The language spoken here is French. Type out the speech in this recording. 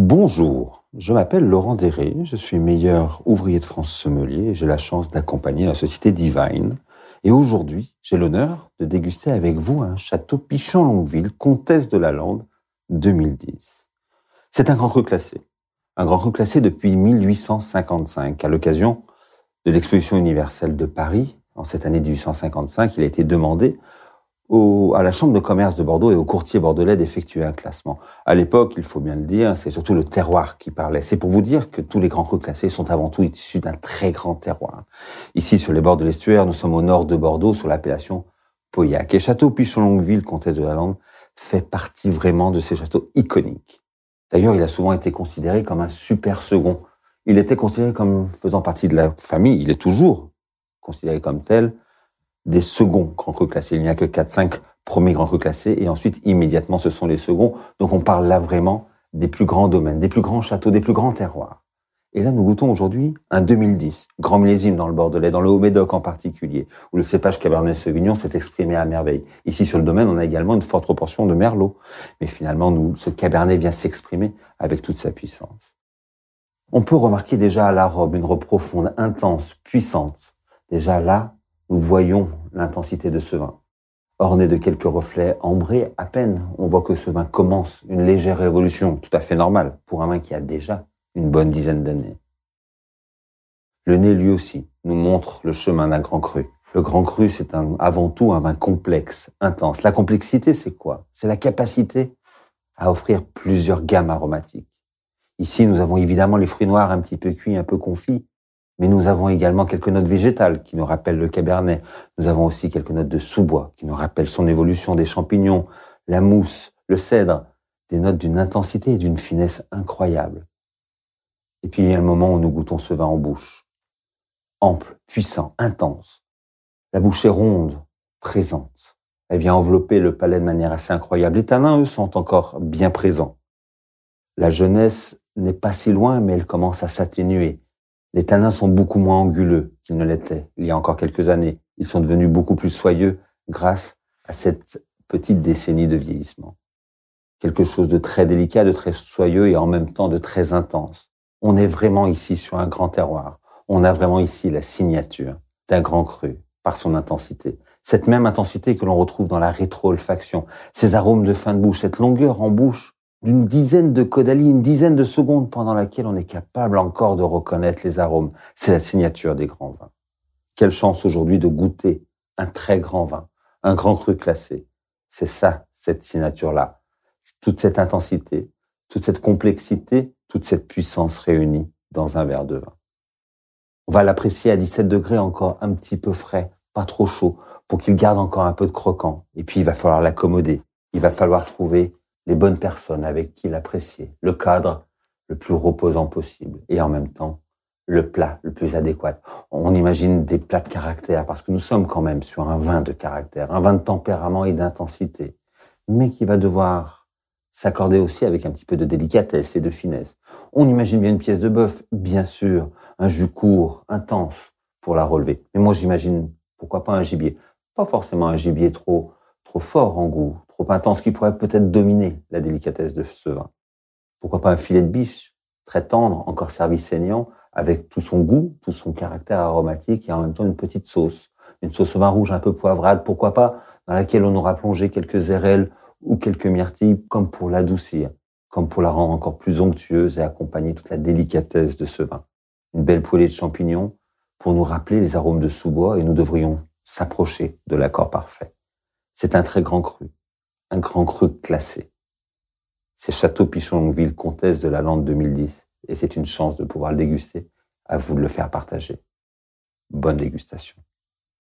Bonjour, je m'appelle Laurent Déré, je suis meilleur ouvrier de France sommelier et j'ai la chance d'accompagner la société Divine. Et aujourd'hui, j'ai l'honneur de déguster avec vous un château Pichon-Longueville, comtesse de la Lande, 2010. C'est un grand cru classé, un grand cru classé depuis 1855. À l'occasion de l'exposition universelle de Paris, en cette année 1855, il a été demandé à la Chambre de commerce de Bordeaux et au courtier bordelais d'effectuer un classement. À l'époque, il faut bien le dire, c'est surtout le terroir qui parlait. C'est pour vous dire que tous les grands crus classés sont avant tout issus d'un très grand terroir. Ici, sur les bords de l'estuaire, nous sommes au nord de Bordeaux, sur l'appellation Pauillac. Et Château Pichon-Longueville, comtesse de la Lande, fait partie vraiment de ces châteaux iconiques. D'ailleurs, il a souvent été considéré comme un super second. Il était considéré comme faisant partie de la famille, il est toujours considéré comme tel, des seconds grands crus classés. Il n'y a que 4-5 premiers grands crus classés et ensuite immédiatement ce sont les seconds. Donc on parle là vraiment des plus grands domaines, des plus grands châteaux, des plus grands terroirs. Et là, nous goûtons aujourd'hui un 2010, grand millésime dans le Bordelais, dans le Haut-Médoc en particulier, où le cépage Cabernet Sauvignon s'est exprimé à merveille. Ici, sur le domaine, on a également une forte proportion de Merlot. Mais finalement, ce Cabernet vient s'exprimer avec toute sa puissance. On peut remarquer déjà à la robe une robe profonde, intense, puissante. Déjà là, nous voyons l'intensité de ce vin. Orné de quelques reflets ambrés, à peine on voit que ce vin commence une légère évolution, tout à fait normale pour un vin qui a déjà une bonne dizaine d'années. Le nez, lui aussi, nous montre le chemin d'un grand cru. Le grand cru, c'est avant tout un vin complexe, intense. La complexité, c'est quoi? C'est la capacité à offrir plusieurs gammes aromatiques. Ici, nous avons évidemment les fruits noirs un petit peu cuits, un peu confits, mais nous avons également quelques notes végétales qui nous rappellent le cabernet. Nous avons aussi quelques notes de sous-bois qui nous rappellent son évolution des champignons, la mousse, le cèdre, des notes d'une intensité et d'une finesse incroyable. Et puis il y a un moment où nous goûtons ce vin en bouche. Ample, puissant, intense. La bouche est ronde, présente. Elle vient envelopper le palais de manière assez incroyable. Les tanins, eux, sont encore bien présents. La jeunesse n'est pas si loin, mais elle commence à s'atténuer. Les tanins sont beaucoup moins anguleux qu'ils ne l'étaient il y a encore quelques années. Ils sont devenus beaucoup plus soyeux grâce à cette petite décennie de vieillissement. Quelque chose de très délicat, de très soyeux et en même temps de très intense. On est vraiment ici sur un grand terroir. On a vraiment ici la signature d'un grand cru par son intensité. Cette même intensité que l'on retrouve dans la rétro-olfaction, ces arômes de fin de bouche, cette longueur en bouche d'une dizaine de caudalie, une dizaine de secondes pendant laquelle on est capable encore de reconnaître les arômes. C'est la signature des grands vins. Quelle chance aujourd'hui de goûter un très grand vin, un grand cru classé. C'est ça, cette signature-là. Toute cette intensité, toute cette complexité, toute cette puissance réunie dans un verre de vin. On va l'apprécier à 17 degrés encore un petit peu frais, pas trop chaud, pour qu'il garde encore un peu de croquant. Et puis, il va falloir l'accommoder. Il va falloir trouver les bonnes personnes avec qui l'apprécier, le cadre le plus reposant possible et en même temps le plat le plus adéquat. On imagine des plats de caractère parce que nous sommes quand même sur un vin de caractère, un vin de tempérament et d'intensité, mais qui va devoir s'accorder aussi avec un petit peu de délicatesse et de finesse. On imagine bien une pièce de bœuf, bien sûr, un jus court, intense pour la relever. Mais moi j'imagine pourquoi pas un gibier, pas forcément un gibier trop trop fort en goût, trop intense, qui pourrait peut-être dominer la délicatesse de ce vin. Pourquoi pas un filet de biche, très tendre, encore servi saignant, avec tout son goût, tout son caractère aromatique et en même temps une petite sauce. Une sauce au vin rouge un peu poivrade, pourquoi pas, dans laquelle on aura plongé quelques érelles ou quelques myrtilles, comme pour l'adoucir, comme pour la rendre encore plus onctueuse et accompagner toute la délicatesse de ce vin. Une belle poêlée de champignons pour nous rappeler les arômes de sous-bois et nous devrions s'approcher de l'accord parfait. C'est un très grand cru, un grand cru classé. C'est Château Pichon-Longueville, comtesse de la Lande 2010, et c'est une chance de pouvoir le déguster. À vous de le faire partager. Bonne dégustation.